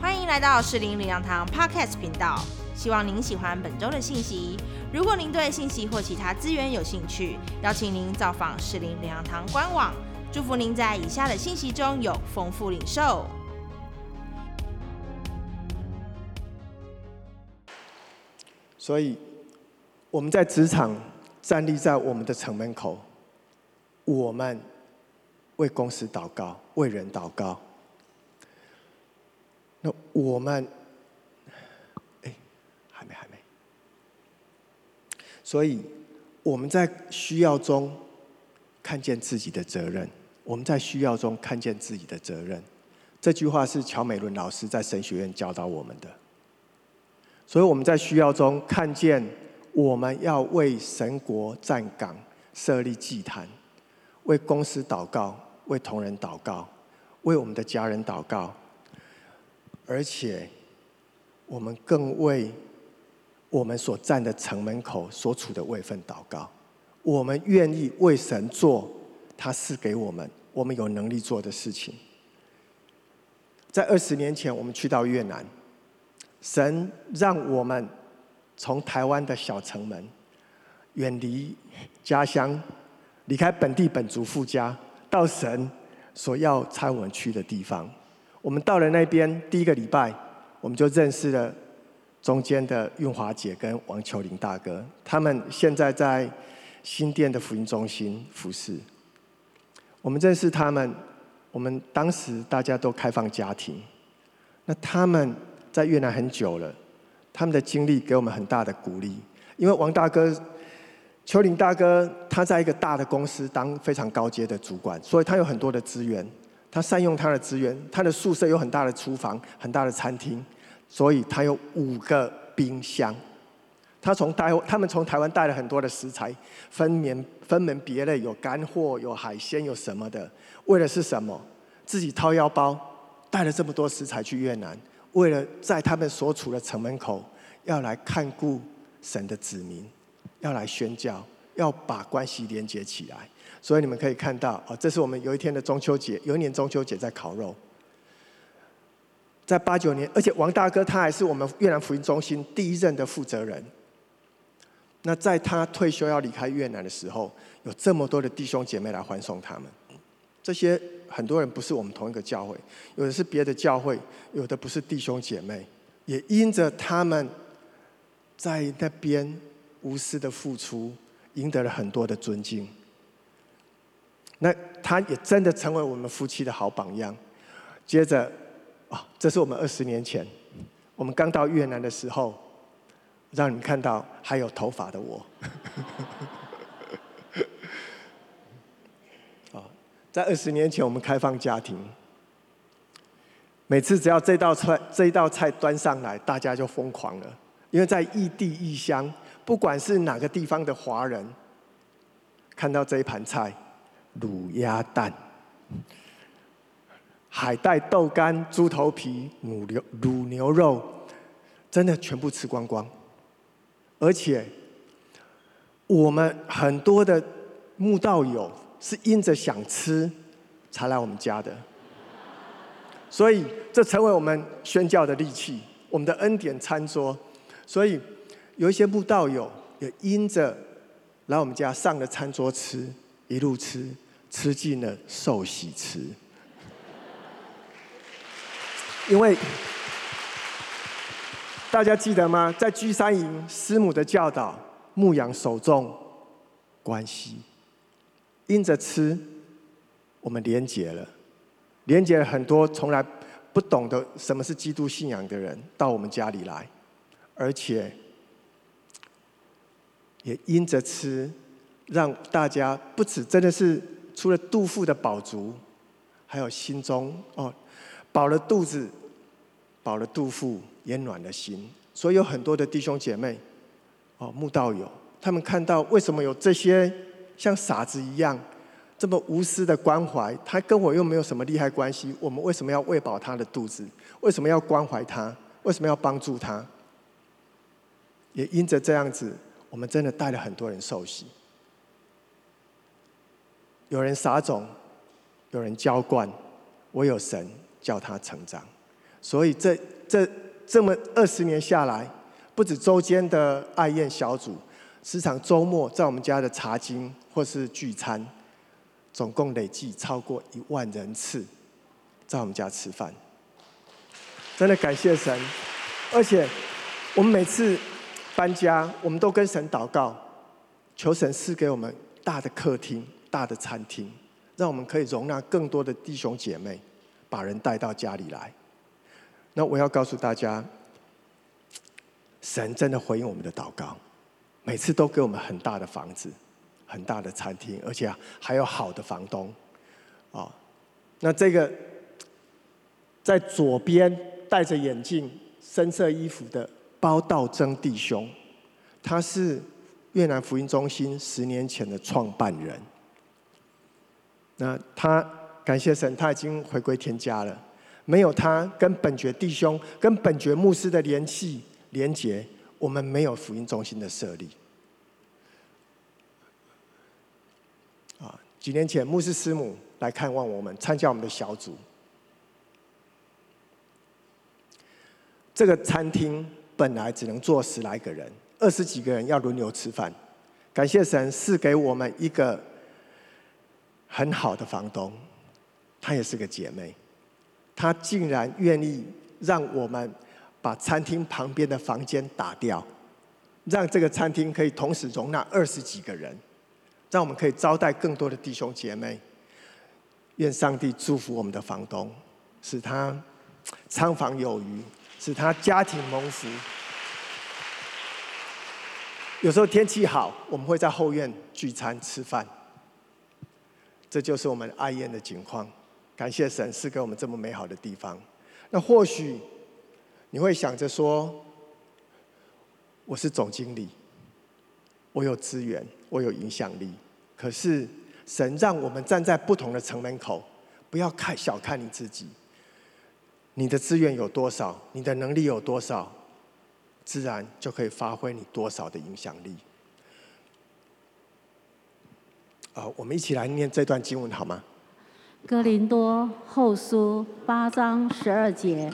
欢迎来到士林领养堂 Podcast 频道，希望您喜欢本周的信息。如果您对信息或其他资源有兴趣，邀请您造访士林领养堂官网。祝福您在以下的信息中有丰富领受。所以我们在职场站立在我们的城门口，我们为公司祷告，为人祷告。我们，哎，还没，还没。所以我们在需要中看见自己的责任，我们在需要中看见自己的责任。这句话是乔美伦老师在神学院教导我们的。所以我们在需要中看见，我们要为神国站岗、设立祭坛，为公司祷告，为同仁祷告，为我们的家人祷告。而且，我们更为我们所站的城门口所处的位份祷告。我们愿意为神做他赐给我们、我们有能力做的事情。在二十年前，我们去到越南，神让我们从台湾的小城门，远离家乡，离开本地本族父家，到神所要差我们去的地方。我们到了那边第一个礼拜，我们就认识了中间的运华姐跟王秋林大哥。他们现在在新店的福音中心服侍。我们认识他们，我们当时大家都开放家庭。那他们在越南很久了，他们的经历给我们很大的鼓励。因为王大哥、秋林大哥他在一个大的公司当非常高阶的主管，所以他有很多的资源。他善用他的资源，他的宿舍有很大的厨房、很大的餐厅，所以他有五个冰箱。他从台，他们从台湾带了很多的食材，分门分门别类，有干货、有海鲜、有什么的。为的是什么？自己掏腰包带了这么多食材去越南，为了在他们所处的城门口要来看顾神的子民，要来宣教，要把关系连接起来。所以你们可以看到，哦，这是我们有一天的中秋节，有一年中秋节在烤肉，在八九年，而且王大哥他还是我们越南福音中心第一任的负责人。那在他退休要离开越南的时候，有这么多的弟兄姐妹来欢送他们。这些很多人不是我们同一个教会，有的是别的教会，有的不是弟兄姐妹，也因着他们在那边无私的付出，赢得了很多的尊敬。那他也真的成为我们夫妻的好榜样。接着，啊，这是我们二十年前，我们刚到越南的时候，让你们看到还有头发的我。啊，在二十年前我们开放家庭，每次只要这道菜这一道菜端上来，大家就疯狂了，因为在异地异乡，不管是哪个地方的华人，看到这一盘菜。卤鸭蛋、海带豆干、猪头皮、卤牛卤牛肉，真的全部吃光光。而且，我们很多的慕道友是因着想吃才来我们家的，所以这成为我们宣教的利器，我们的恩典餐桌。所以有一些慕道友也因着来我们家上了餐桌吃，一路吃。吃尽了寿喜吃，因为大家记得吗？在居山营师母的教导，牧养守重关系，因着吃，我们连结了，连结了很多从来不懂得什么是基督信仰的人到我们家里来，而且也因着吃，让大家不止真的是。除了肚腹的饱足，还有心中哦，饱了肚子，饱了肚腹，也暖了心。所以有很多的弟兄姐妹，哦，慕道友，他们看到为什么有这些像傻子一样这么无私的关怀，他跟我又没有什么利害关系，我们为什么要喂饱他的肚子？为什么要关怀他？为什么要帮助他？也因着这样子，我们真的带了很多人受洗。有人撒种，有人浇灌，我有神，叫他成长。所以这这这么二十年下来，不止周间的爱宴小组，时常周末在我们家的茶经或是聚餐，总共累计超过一万人次在我们家吃饭。真的感谢神，而且我们每次搬家，我们都跟神祷告，求神赐给我们大的客厅、大的餐厅，让我们可以容纳更多的弟兄姐妹，把人带到家里来。那我要告诉大家，神真的回应我们的祷告，每次都给我们很大的房子、很大的餐厅，而且还有好的房东。啊，那这个在左边。戴着眼镜、深色衣服的包道真弟兄，他是越南福音中心十年前的创办人。那他感谢神，他已经回归天家了。没有他跟本觉弟兄、跟本觉牧师的联系连结，我们没有福音中心的设立。啊，几年前牧师师母来看望我们，参加我们的小组。这个餐厅本来只能坐十来个人，二十几个人要轮流吃饭。感谢神赐给我们一个很好的房东，她也是个姐妹，她竟然愿意让我们把餐厅旁边的房间打掉，让这个餐厅可以同时容纳二十几个人，让我们可以招待更多的弟兄姐妹。愿上帝祝福我们的房东，使他仓房有余。使他家庭蒙福。有时候天气好，我们会在后院聚餐吃饭。这就是我们爱宴的景况。感谢神赐给我们这么美好的地方。那或许你会想着说：“我是总经理，我有资源，我有影响力。”可是神让我们站在不同的城门口，不要看小看你自己。你的资源有多少，你的能力有多少，自然就可以发挥你多少的影响力。啊，我们一起来念这段经文好吗？哥林多后书八章十二节，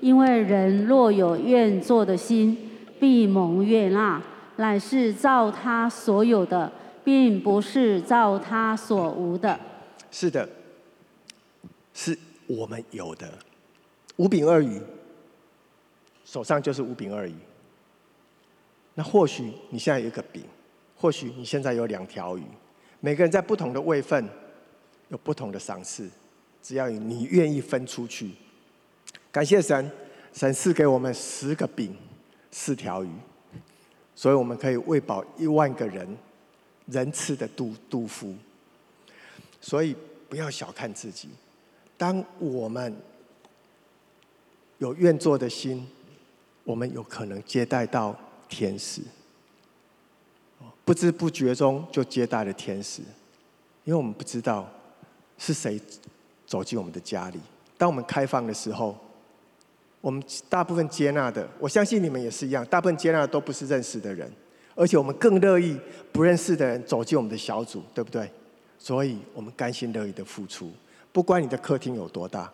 因为人若有愿做的心，必蒙悦纳，乃是照他所有的，并不是照他所无的。是的，是我们有的。五饼二鱼，手上就是五饼二鱼。那或许你现在有一个饼，或许你现在有两条鱼。每个人在不同的位份，有不同的赏赐。只要你愿意分出去，感谢神，神赐给我们十个饼，四条鱼，所以我们可以喂饱一万个人，人吃的肚肚腹。所以不要小看自己，当我们。有愿做的心，我们有可能接待到天使。不知不觉中就接待了天使，因为我们不知道是谁走进我们的家里。当我们开放的时候，我们大部分接纳的，我相信你们也是一样，大部分接纳的都不是认识的人，而且我们更乐意不认识的人走进我们的小组，对不对？所以我们甘心乐意的付出，不管你的客厅有多大，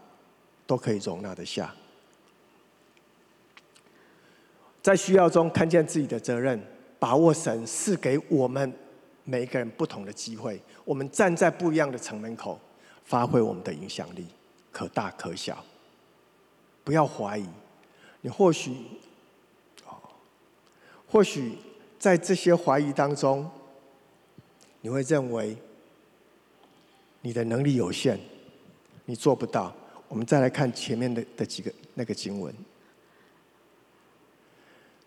都可以容纳得下。在需要中看见自己的责任，把握神赐给我们每一个人不同的机会。我们站在不一样的城门口，发挥我们的影响力，可大可小。不要怀疑，你或许，或许在这些怀疑当中，你会认为你的能力有限，你做不到。我们再来看前面的的几个那个经文。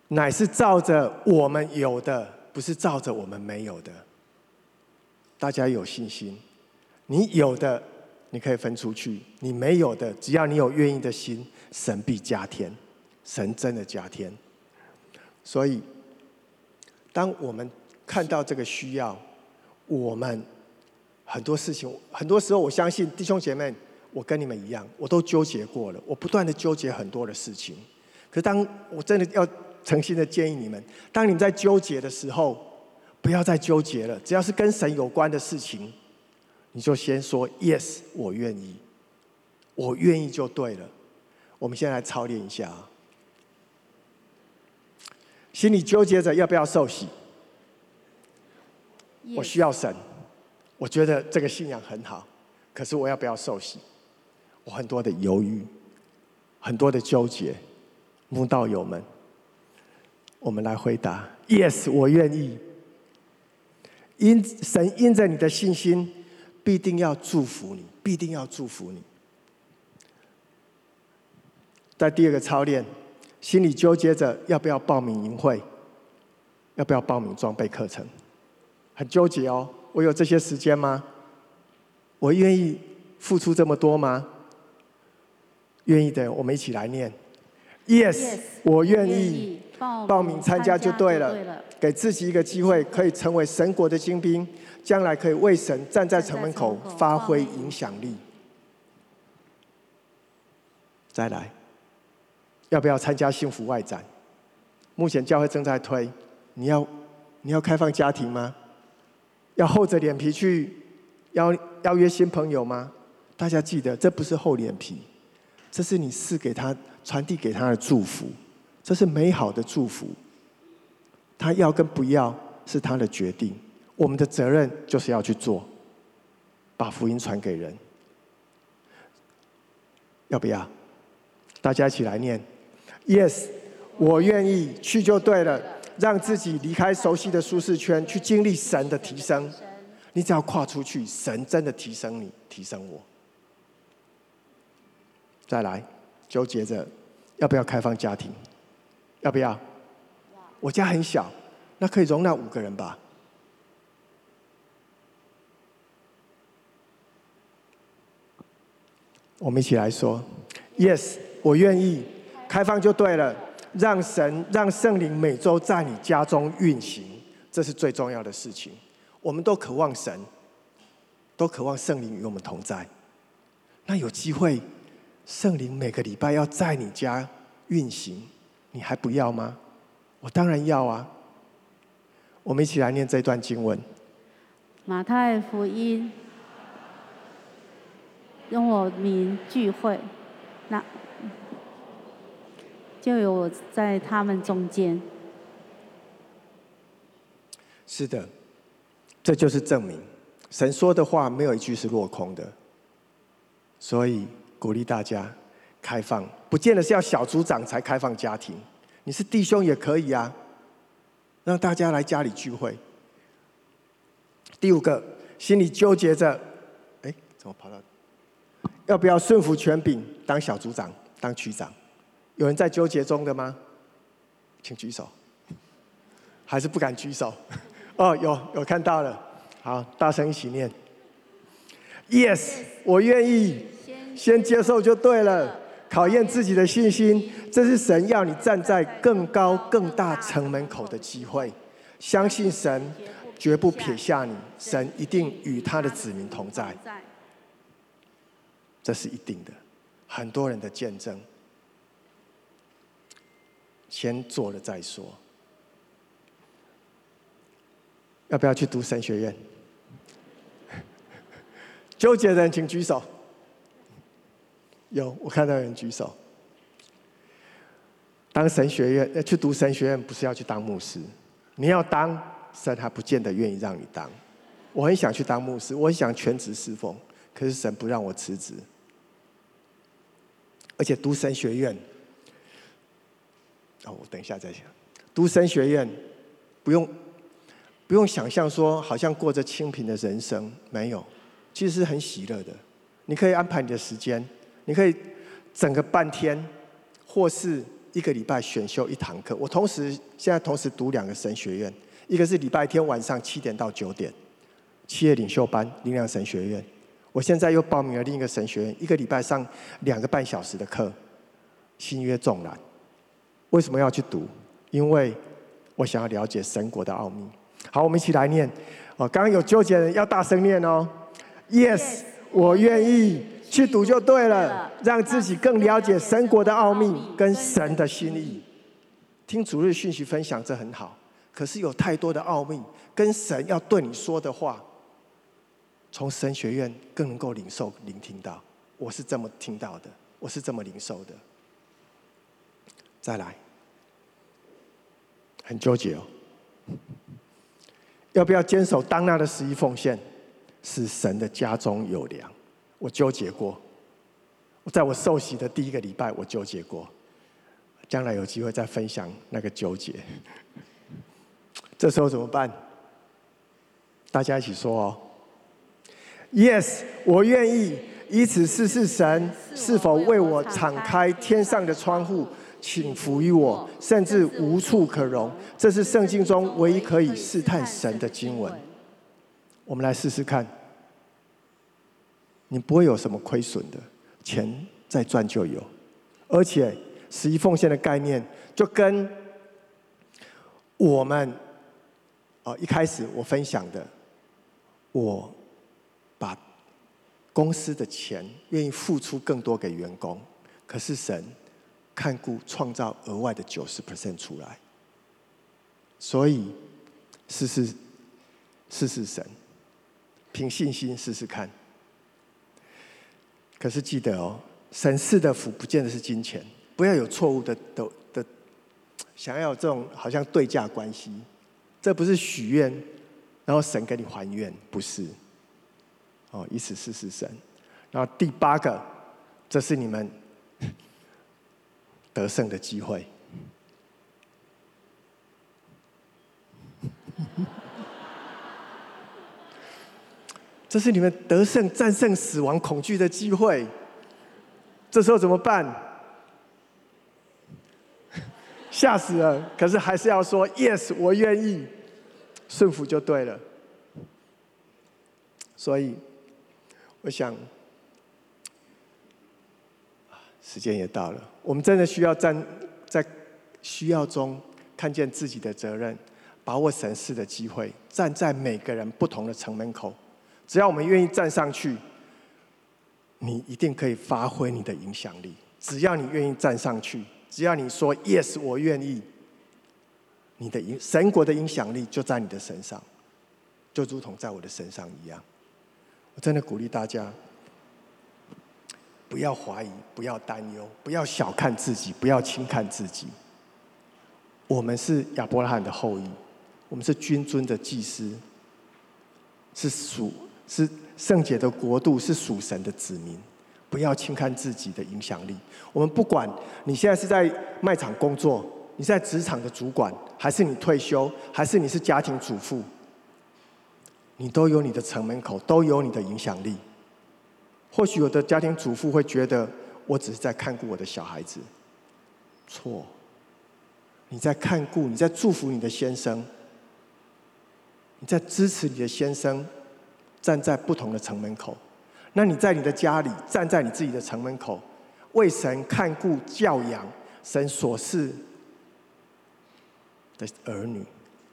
乃是照着我们有的，不是照着我们没有的。大家有信心，你有的你可以分出去，你没有的，只要你有愿意的心，神必加添，神真的加添。所以，当我们看到这个需要，我们很多事情，很多时候，我相信弟兄姐妹，我跟你们一样，我都纠结过了，我不断的纠结很多的事情。可当我真的要。诚心的建议你们，当你们在纠结的时候，不要再纠结了。只要是跟神有关的事情，你就先说 “yes”，我愿意，我愿意就对了。我们先来操练一下啊。心里纠结着要不要受洗，我需要神，我觉得这个信仰很好，可是我要不要受洗？我很多的犹豫，很多的纠结。慕道友们，我们来回答：Yes，我愿意。因神因着你的信心，必定要祝福你，必定要祝福你。在第二个操练，心里纠结着要不要报名营会，要不要报名装备课程，很纠结哦。我有这些时间吗？我愿意付出这么多吗？愿意的，我们一起来念。Yes，我愿意报名参加就对了。给自己一个机会，可以成为神国的精兵，将来可以为神站在城门口发挥影响力。再来，要不要参加幸福外展？目前教会正在推，你要你要开放家庭吗？要厚着脸皮去邀邀约新朋友吗？大家记得，这不是厚脸皮，这是你赐给他、传递给他的祝福，这是美好的祝福。他要跟不要是他的决定，我们的责任就是要去做，把福音传给人。要不要？大家一起来念：Yes，我愿意去就对了。让自己离开熟悉的舒适圈，去经历神的提升。你只要跨出去，神真的提升你，提升我。再来，纠结着要不要开放家庭？要不要？我家很小，那可以容纳五个人吧。我们一起来说：Yes，我愿意开放就对了。让神、让圣灵每周在你家中运行，这是最重要的事情。我们都渴望神，都渴望圣灵与我们同在。那有机会，圣灵每个礼拜要在你家运行，你还不要吗？我当然要啊！我们一起来念这段经文。马太福音，用我名聚会，那就有我在他们中间。是的，这就是证明，神说的话没有一句是落空的。所以鼓励大家开放，不见得是要小组长才开放家庭。你是弟兄也可以啊，让大家来家里聚会。第五个，心里纠结着，哎，怎么跑到？要不要顺服权柄，当小组长、当区长？有人在纠结中的吗？请举手。还是不敢举手？哦，有有看到了。好，大声一起念。Yes，我愿意，先接受就对了。考验自己的信心，这是神要你站在更高、更大城门口的机会。相信神绝不撇下你，神一定与他的子民同在。这是一定的。很多人的见证，先做了再说。要不要去读神学院？纠结的人请举手。有，我看到有人举手。当神学院要去读神学院，不是要去当牧师。你要当神，他不见得愿意让你当。我很想去当牧师，我很想全职侍奉，可是神不让我辞职。而且读神学院，哦，我等一下再讲。读神学院，不用不用想象说好像过着清贫的人生，没有，其实是很喜乐的。你可以安排你的时间。你可以整个半天，或是一个礼拜选修一堂课。我同时现在同时读两个神学院，一个是礼拜天晚上七点到九点，企业领袖班灵粮神学院。我现在又报名了另一个神学院，一个礼拜上两个半小时的课，新约纵览。为什么要去读？因为我想要了解神国的奥秘。好，我们一起来念。哦，刚刚有纠结的人要大声念哦。Yes，我愿意。去读就对了，让自己更了解神国的奥秘跟神的心意。听主日讯息分享这很好，可是有太多的奥秘跟神要对你说的话，从神学院更能够领受聆听到。我是这么听到的，我是这么领受的。再来，很纠结哦，要不要坚守当纳的十一奉献？是神的家中有粮，我纠结过。我在我受洗的第一个礼拜，我纠结过。将来有机会再分享那个纠结。这时候怎么办？大家一起说哦，Yes，我愿意以此试试神是否为我敞开天上的窗户，请服于我，甚至无处可容。这是圣经中唯一可以试探神的经文。我们来试试看，你不会有什么亏损的，钱再赚就有，而且十一奉献的概念就跟我们哦一开始我分享的，我把公司的钱愿意付出更多给员工，可是神看顾创造额外的九十 percent 出来，所以试试试试神。凭信心试试看。可是记得哦，神赐的福不见得是金钱，不要有错误的的的，想要这种好像对价关系，这不是许愿，然后神给你还愿，不是。哦，以此试试神。然后第八个，这是你们得胜的机会。这是你们得胜、战胜死亡恐惧的机会。这时候怎么办？吓死了！可是还是要说 “yes”，我愿意，顺服就对了。所以，我想，时间也到了，我们真的需要站在需要中看见自己的责任，把握神事的机会，站在每个人不同的城门口。只要我们愿意站上去，你一定可以发挥你的影响力。只要你愿意站上去，只要你说 “yes”，我愿意，你的影神国的影响力就在你的身上，就如同在我的身上一样。我真的鼓励大家，不要怀疑，不要担忧，不要小看自己，不要轻看自己。我们是亚伯拉罕的后裔，我们是君尊的祭司，是属。是圣洁的国度，是属神的子民，不要轻看自己的影响力。我们不管你现在是在卖场工作，你在职场的主管，还是你退休，还是你是家庭主妇，你都有你的城门口，都有你的影响力。或许有的家庭主妇会觉得，我只是在看顾我的小孩子，错，你在看顾，你在祝福你的先生，你在支持你的先生。站在不同的城门口，那你在你的家里，站在你自己的城门口，为神看顾教养神所赐的儿女，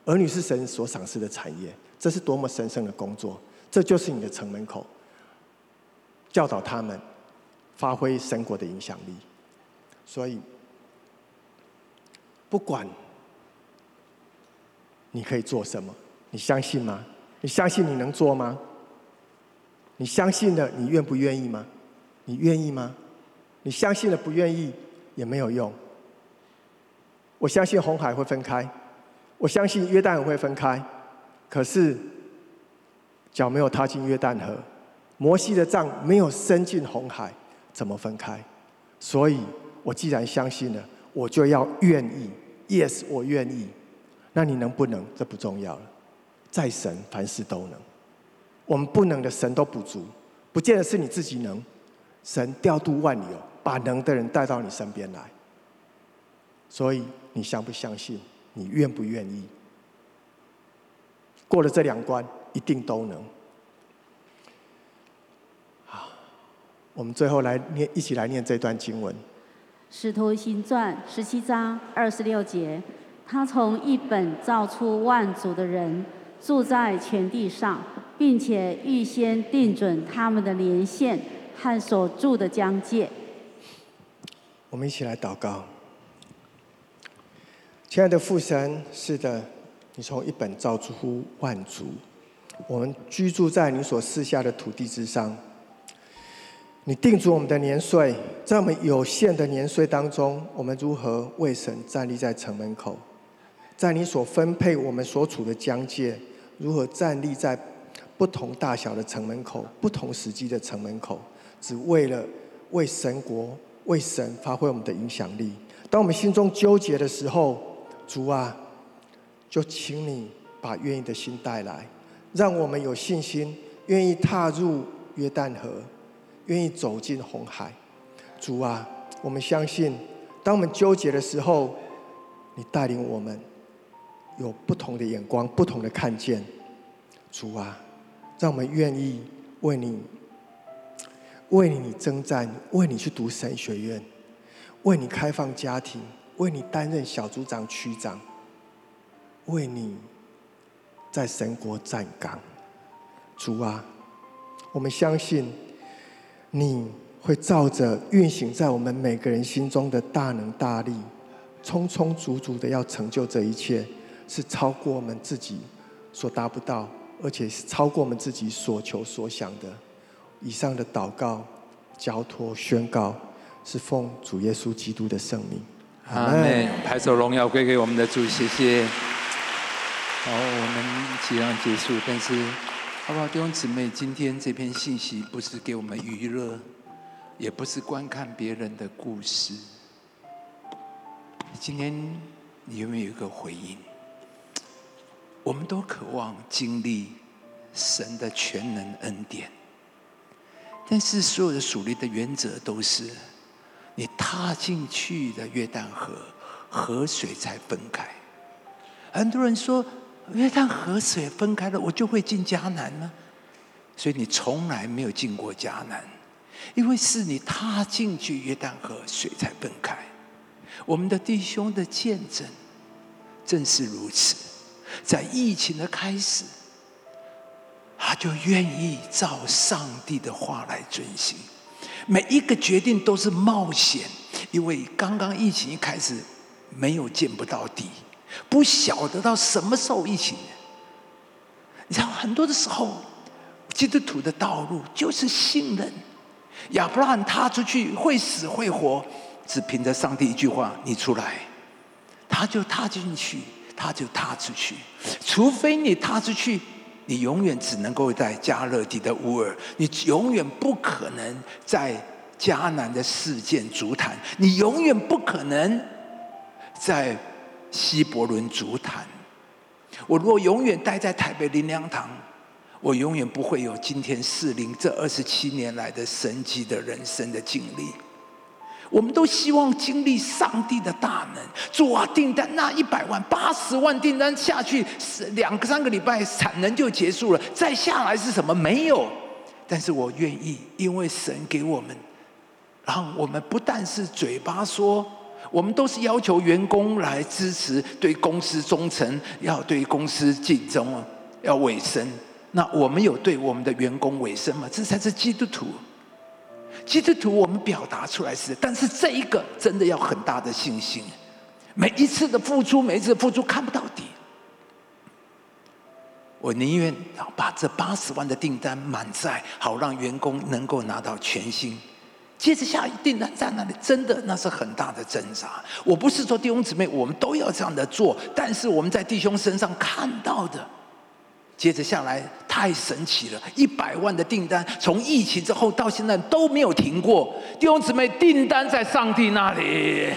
儿女是神所赏赐的产业，这是多么神圣的工作！这就是你的城门口，教导他们，发挥神国的影响力。所以，不管你可以做什么，你相信吗？你相信你能做吗？你相信了，你愿不愿意吗？你愿意吗？你相信了不愿意也没有用。我相信红海会分开，我相信约旦会分开，可是脚没有踏进约旦河，摩西的杖没有伸进红海，怎么分开？所以我既然相信了，我就要愿意。Yes，我愿意。那你能不能？这不重要了。在神，凡事都能。我们不能的神都补足，不见得是你自己能。神调度万有，把能的人带到你身边来。所以你相不相信？你愿不愿意？过了这两关，一定都能。好，我们最后来念，一起来念这段经文。使徒行传十七章二十六节，他从一本造出万族的人，住在全地上。并且预先定准他们的连线和所住的疆界。我们一起来祷告，亲爱的父神，是的，你从一本造出万族，我们居住在你所赐下的土地之上。你定住我们的年岁，在我们有限的年岁当中，我们如何为神站立在城门口？在你所分配我们所处的疆界，如何站立在不同大小的城门口、不同时机的城门口，只为了为神国、为神发挥我们的影响力？当我们心中纠结的时候，主啊，就请你把愿意的心带来，让我们有信心，愿意踏入约旦河。愿意走进红海，主啊，我们相信，当我们纠结的时候，你带领我们有不同的眼光、不同的看见。主啊，让我们愿意为你、为你征战，为你去读神学院，为你开放家庭，为你担任小组长、区长，为你在神国站岗。主啊，我们相信。你会照着运行在我们每个人心中的大能大力，充充足足的要成就这一切，是超过我们自己所达不到，而且是超过我们自己所求所想的。以上的祷告、交托、宣告，是奉主耶稣基督的圣名。阿门。拍手荣耀归给我们的主，谢谢。好，我们即将结束，但是。好不好，弟兄姊妹？今天这篇信息不是给我们娱乐，也不是观看别人的故事。今天你有没有一个回应？我们都渴望经历神的全能恩典，但是所有的属灵的原则都是：你踏进去的约旦河，河水才分开。很多人说。约旦河水分开了，我就会进迦南吗？所以你从来没有进过迦南，因为是你踏进去约旦河水才分开。我们的弟兄的见证正是如此，在疫情的开始，他就愿意照上帝的话来遵行，每一个决定都是冒险，因为刚刚疫情一开始，没有见不到底。不晓得到什么时候疫情，你知道很多的时候，基督徒的道路就是信任。亚伯拉罕踏出去会死会活，只凭着上帝一句话：“你出来。”他就踏进去，他就踏出去。除非你踏出去，你永远只能够在加勒底的乌尔，你永远不可能在迦南的事件足坛，你永远不可能在。西伯伦足坛，我若永远待在台北林良堂，我永远不会有今天四零这二十七年来的神迹的人生的经历。我们都希望经历上帝的大能，主啊，订单那一百万、八十万订单下去，两个三个礼拜产能就结束了，再下来是什么？没有。但是我愿意，因为神给我们，让我们不但是嘴巴说。我们都是要求员工来支持，对公司忠诚，要对公司尽忠，要委身。那我们有对我们的员工委身吗？这才是基督徒。基督徒我们表达出来是，但是这一个真的要很大的信心。每一次的付出，每一次的付出看不到底。我宁愿把这八十万的订单满载，好让员工能够拿到全薪。接着下一订单在那里，真的那是很大的挣扎。我不是说弟兄姊妹，我们都要这样的做，但是我们在弟兄身上看到的，接着下来太神奇了，一百万的订单，从疫情之后到现在都没有停过。弟兄姊妹，订单在上帝那里，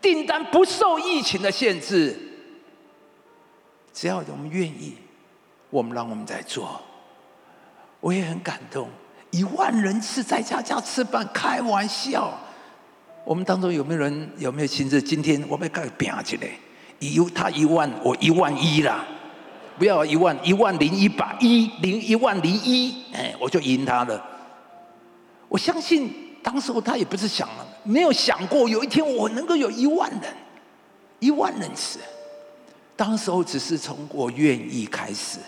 订单不受疫情的限制，只要我们愿意，我们让我们在做，我也很感动。一万人次在家家吃饭，开玩笑。我们当中有没有人有没有亲自？今天我们该拼起来，一他一万，我一万一啦。不要一万一万零一百一零一万零一，哎，我就赢他了。我相信当时候他也不是想，没有想过有一天我能够有一万人，一万人次。当时候只是从我愿意开始，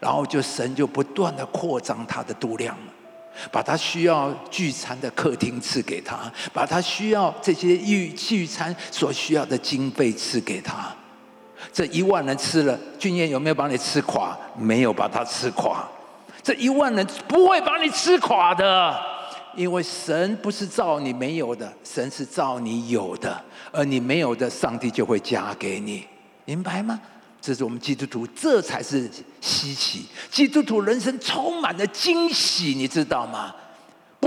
然后就神就不断的扩张他的度量。把他需要聚餐的客厅赐给他，把他需要这些聚聚餐所需要的经费赐给他。这一万人吃了，俊彦有没有把你吃垮？没有把他吃垮。这一万人不会把你吃垮的。因为神不是造你没有的，神是造你有的，而你没有的，上帝就会加给你，明白吗？这是我们基督徒，这才是稀奇。基督徒人生充满了惊喜，你知道吗？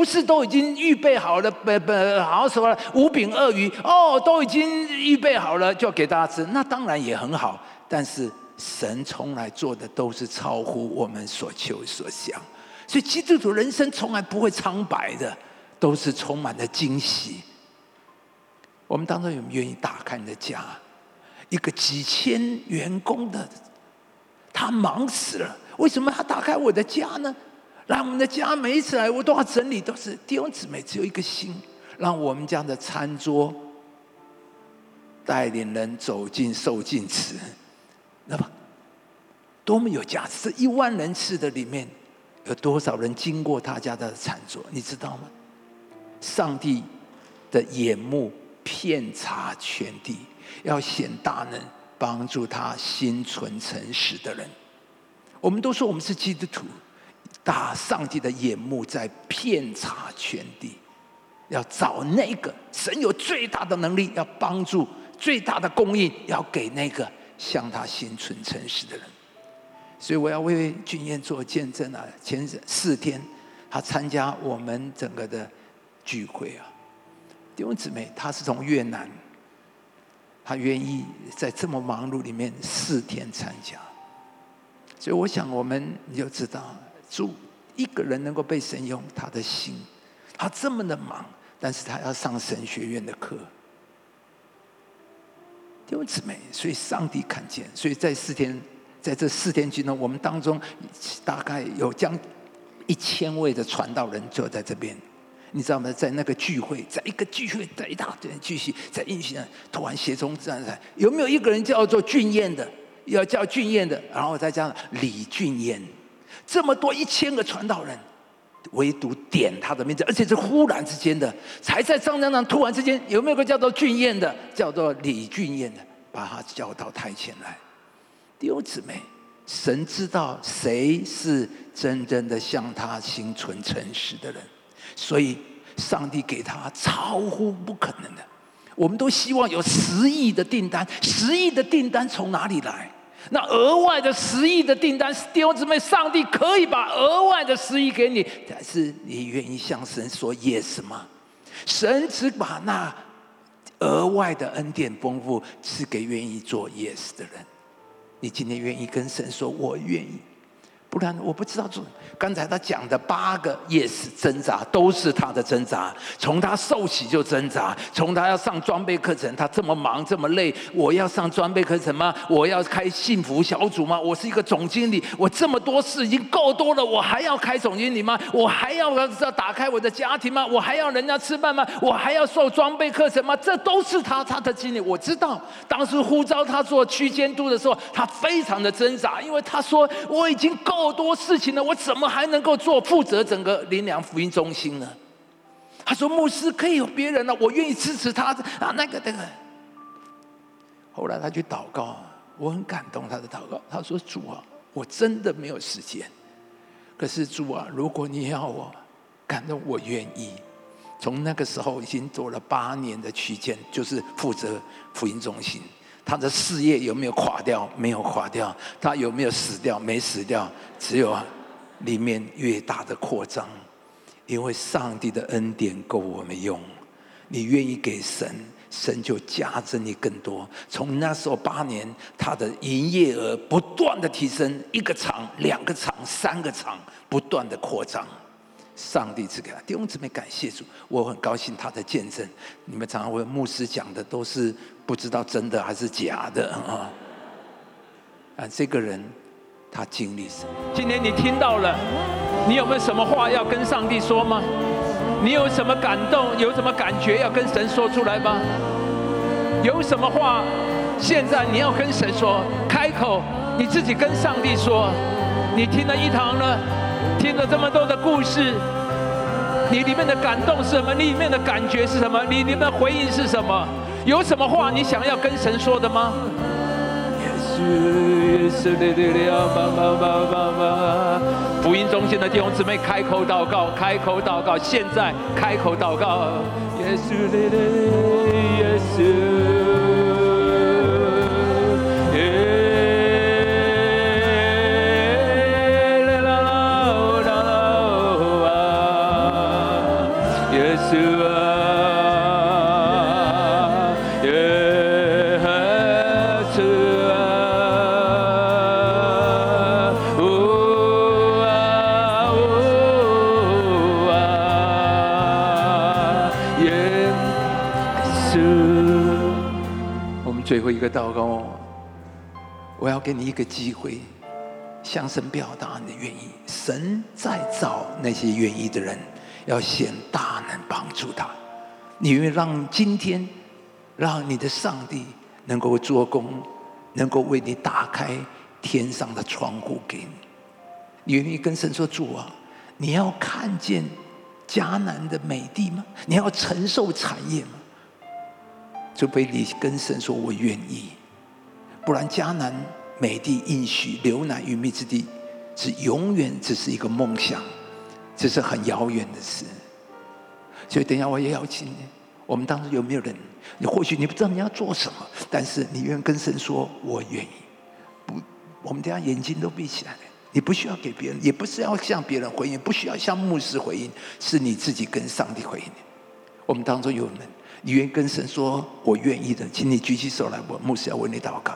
不是都已经预备好了，不不，好什么五饼二鱼哦，都已经预备好了，就要给大家吃。那当然也很好，但是神从来做的都是超乎我们所求所想，所以基督徒人生从来不会苍白的，都是充满了惊喜。我们当中有没有愿意打开你的家？一个几千员工的，他忙死了，为什么他打开我的家呢？让我们的家每一次来，我都要整理，都是弟兄姊妹只有一个心，让我们家的餐桌带领人走进受尽词，那么多么有价值！这一万人次的里面，有多少人经过他家的餐桌？你知道吗？上帝的眼目遍察全地，要显大能，帮助他心存诚实的人。我们都说我们是基督徒。大上帝的眼目在遍查全地，要找那个神有最大的能力，要帮助最大的供应，要给那个向他心存诚实的人。所以我要为俊彦做见证啊！前四天他参加我们整个的聚会啊，弟兄姊妹，他是从越南，他愿意在这么忙碌里面四天参加，所以我想我们你就知道。主一个人能够被神用，他的心，他这么的忙，但是他要上神学院的课，弟兄姊妹，所以上帝看见，所以在四天，在这四天之中，我们当中大概有将一千位的传道人坐在这边，你知道吗？在那个聚会，在一个聚会，在一大堆人聚集，在印象突然协同站在，有没有一个人叫做俊彦的？要叫俊彦的，然后再加上李俊彦。这么多一千个传道人，唯独点他的名字，而且是忽然之间的，才在张江上突然之间，有没有个叫做俊彦的，叫做李俊彦的，把他叫到台前来？弟兄姊妹，神知道谁是真正的向他心存诚实的人，所以上帝给他超乎不可能的。我们都希望有十亿的订单，十亿的订单从哪里来？那额外的十亿的订单，弟兄姊妹，上帝可以把额外的十亿给你，但是你愿意向神说 yes 吗？神只把那额外的恩典丰富赐给愿意做 yes 的人。你今天愿意跟神说，我愿意。不然我不知道做。刚才他讲的八个 yes 挣扎，都是他的挣扎。从他受洗就挣扎，从他要上装备课程，他这么忙这么累，我要上装备课程吗？我要开幸福小组吗？我是一个总经理，我这么多事已经够多了，我还要开总经理吗？我还要要打开我的家庭吗？我还要人家吃饭吗？我还要受装备课程吗？这都是他他的经历。我知道，当时呼召他做区监督的时候，他非常的挣扎，因为他说我已经够。够多事情呢，我怎么还能够做负责整个林良福音中心呢？他说：“牧师可以有别人了，我愿意支持他啊。”那个那个。后来他去祷告，我很感动他的祷告。他说：“主啊，我真的没有时间。可是主啊，如果你要我感动，我愿意。”从那个时候已经做了八年的区间，就是负责福音中心。他的事业有没有垮掉？没有垮掉。他有没有死掉？没死掉。只有里面越大的扩张，因为上帝的恩典够我们用。你愿意给神，神就加增你更多。从那时候八年，他的营业额不断的提升，一个厂、两个厂、三个厂，不断的扩张。上帝赐给他弟兄姊妹，感谢主，我很高兴他的见证。你们常常问牧师讲的都是不知道真的还是假的 啊？啊，这个人他经历什么？今天你听到了，你有没有什么话要跟上帝说吗？你有什么感动？有什么感觉要跟神说出来吗？有什么话现在你要跟神说？开口，你自己跟上帝说。你听了一堂呢？听了这么多的故事，你里面的感动是什么？你里面的感觉是什么？你里面的回应是什么？有什么话你想要跟神说的吗？福音中心的弟兄姊妹，开口祷告，开口祷告，现在开口祷告，耶稣，耶稣。给你一个机会，向神表达你的愿意。神在找那些愿意的人，要显大能帮助他。你愿意让今天，让你的上帝能够做工，能够为你打开天上的窗户给你。你愿意跟神说主啊，你要看见迦南的美地吗？你要承受产业吗？就被你跟神说：“我愿意。”不然，迦南美地应许流奶与蜜之地，是永远只是一个梦想，这是很遥远的事。所以，等一下我也邀请你。我们当中有没有人？你或许你不知道你要做什么，但是你愿跟神说：“我愿意。”不，我们等下眼睛都闭起来了。你不需要给别人，也不是要向别人回应，不需要向牧师回应，是你自己跟上帝回应。我们当中有人。你愿跟神说“我愿意的”，请你举起手来，我牧师要为你祷告。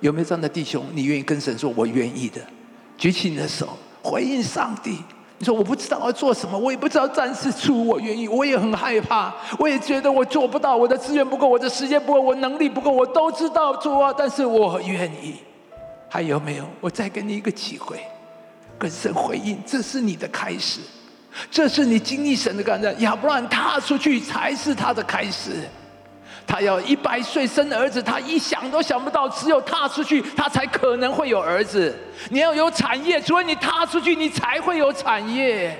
有没有这样的弟兄？你愿意跟神说“我愿意的”？举起你的手，回应上帝。你说我不知道要做什么，我也不知道暂时出，我愿意，我也很害怕，我也觉得我做不到，我的资源不够，我的时间不够，我能力不够，我都知道做啊，但是我愿意。还有没有？我再给你一个机会，跟神回应，这是你的开始。这是你经历神的感染，亚伯兰踏出去才是他的开始。他要一百岁生儿子，他一想都想不到，只有踏出去，他才可能会有儿子。你要有产业，所以你踏出去，你才会有产业，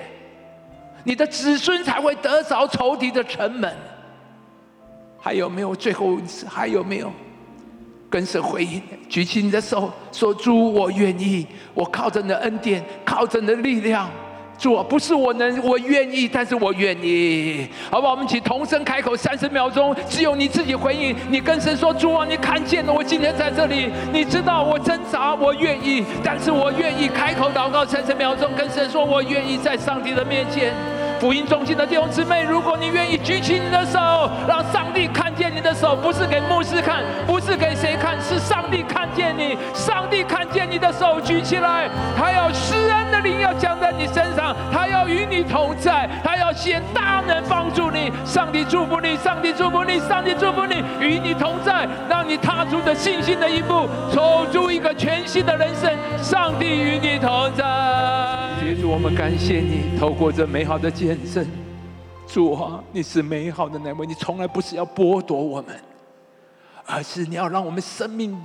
你的子孙才会得着仇敌的城门。还有没有？最后一次还有没有？跟神回应，举起你的手，说：“主，我愿意，我靠着你的恩典，靠着你的力量。”主啊，不是我能，我愿意，但是我愿意，好不好？我们一起同声开口，三十秒钟，只有你自己回应。你跟神说：“主啊，你看见了我今天在这里，你知道我挣扎，我愿意，但是我愿意开口祷告三十秒钟，跟神说我愿意在上帝的面前。”福音中心的弟兄姊妹，如果你愿意举起你的手，让上帝看见你的手，不是给牧师看，不是给谁看，是上帝看见你。上帝看见你的手举起来，他要施恩的灵要降在你身上，他要与你同在，他要显大能帮助你。上帝祝福你，上帝祝福你，上帝祝福你，与你同在，让你踏出的信心的一步，走出一个全新的人生。上帝与你同在。主，我们感谢你，透过这美好的见证，主啊，你是美好的那位，你从来不是要剥夺我们，而是你要让我们生命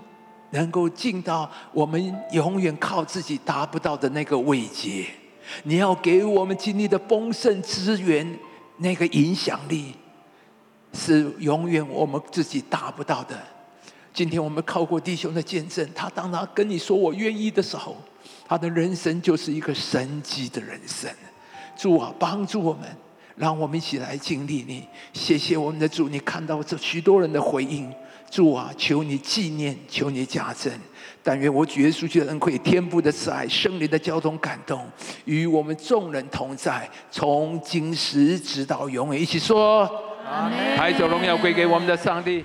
能够进到我们永远靠自己达不到的那个位阶。你要给我们经历的丰盛资源，那个影响力，是永远我们自己达不到的。今天我们靠过弟兄的见证，他当他跟你说我愿意的时候。他的人生就是一个神迹的人生，主啊，帮助我们，让我们一起来经历你。谢谢我们的主，你看到这许多人的回应，主啊，求你纪念，求你加增。但愿我主耶稣基督的恩惠、天父的慈爱、圣灵的交通感动，与我们众人同在，从今时直到永远。一起说，抬手荣耀归给我们的上帝。